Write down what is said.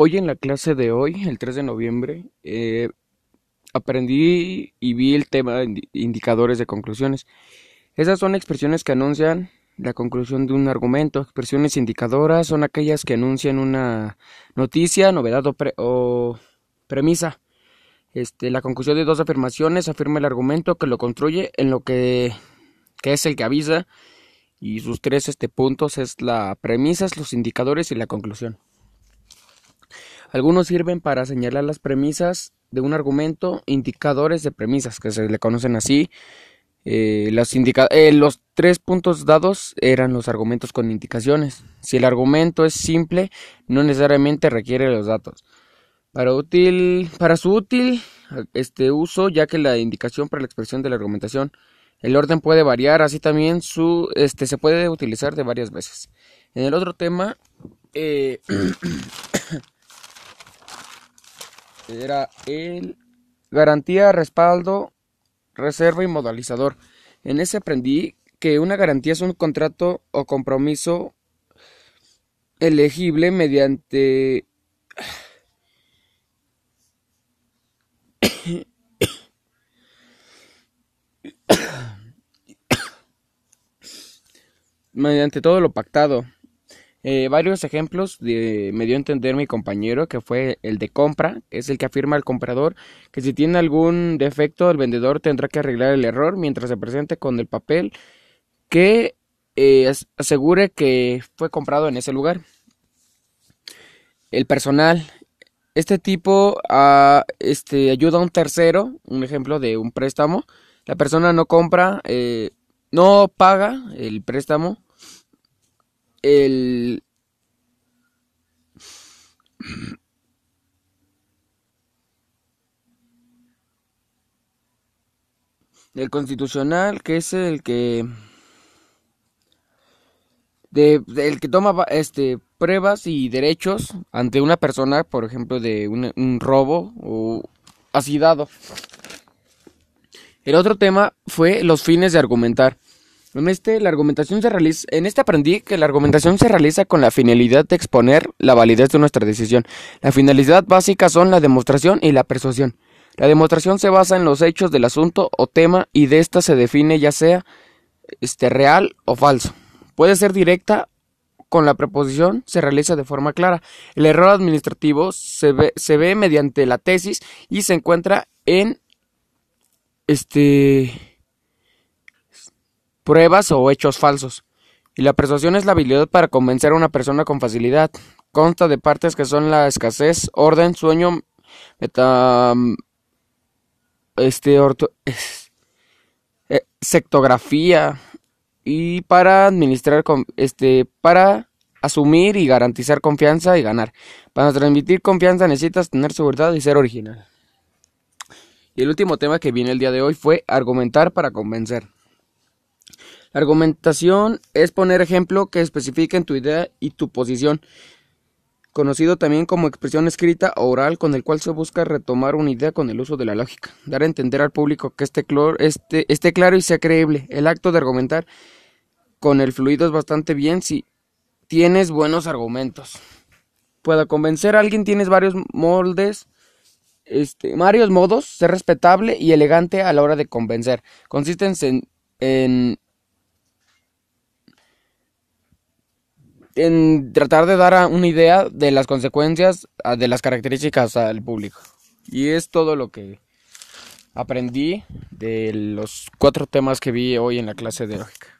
Hoy en la clase de hoy, el 3 de noviembre, eh, aprendí y vi el tema de indicadores de conclusiones. Esas son expresiones que anuncian la conclusión de un argumento. Expresiones indicadoras son aquellas que anuncian una noticia, novedad o, premisa. Este, la conclusión de dos afirmaciones afirma el argumento que lo construye en lo que, que es el que avisa y sus tres este, puntos es la premisa, los indicadores y la conclusión. Algunos sirven para señalar las premisas de un argumento, indicadores de premisas, que se le conocen así. Eh, eh, los tres puntos dados eran los argumentos con indicaciones. Si el argumento es simple, no necesariamente requiere los datos. Para, útil, para su útil este uso, ya que la indicación para la expresión de la argumentación, el orden puede variar, así también su, este, se puede utilizar de varias veces. En el otro tema, eh, era el garantía, respaldo, reserva y modalizador. En ese aprendí que una garantía es un contrato o compromiso elegible mediante mediante todo lo pactado. Eh, varios ejemplos de, me dio a entender mi compañero que fue el de compra, es el que afirma al comprador que si tiene algún defecto el vendedor tendrá que arreglar el error mientras se presente con el papel que eh, asegure que fue comprado en ese lugar. El personal. Este tipo ah, este, ayuda a un tercero, un ejemplo de un préstamo. La persona no compra, eh, no paga el préstamo el el constitucional que es el que de, el que toma este pruebas y derechos ante una persona por ejemplo de un, un robo o así dado el otro tema fue los fines de argumentar en este, la argumentación se realiza, en este aprendí que la argumentación se realiza con la finalidad de exponer la validez de nuestra decisión. La finalidad básica son la demostración y la persuasión. La demostración se basa en los hechos del asunto o tema y de ésta se define ya sea este, real o falso. Puede ser directa con la preposición se realiza de forma clara. El error administrativo se ve, se ve mediante la tesis y se encuentra en este pruebas o hechos falsos. Y la persuasión es la habilidad para convencer a una persona con facilidad. Consta de partes que son la escasez, orden, sueño, meta, este, orto, eh, sectografía y para administrar, este, para asumir y garantizar confianza y ganar. Para transmitir confianza necesitas tener seguridad y ser original. Y el último tema que viene el día de hoy fue argumentar para convencer. La argumentación es poner ejemplo que especifiquen tu idea y tu posición, conocido también como expresión escrita o oral con el cual se busca retomar una idea con el uso de la lógica, dar a entender al público que este, este, esté claro y sea creíble. El acto de argumentar con el fluido es bastante bien si tienes buenos argumentos. Para convencer a alguien tienes varios moldes, este, varios modos, ser respetable y elegante a la hora de convencer. Consisten en en tratar de dar una idea de las consecuencias, de las características al público. Y es todo lo que aprendí de los cuatro temas que vi hoy en la clase de lógica.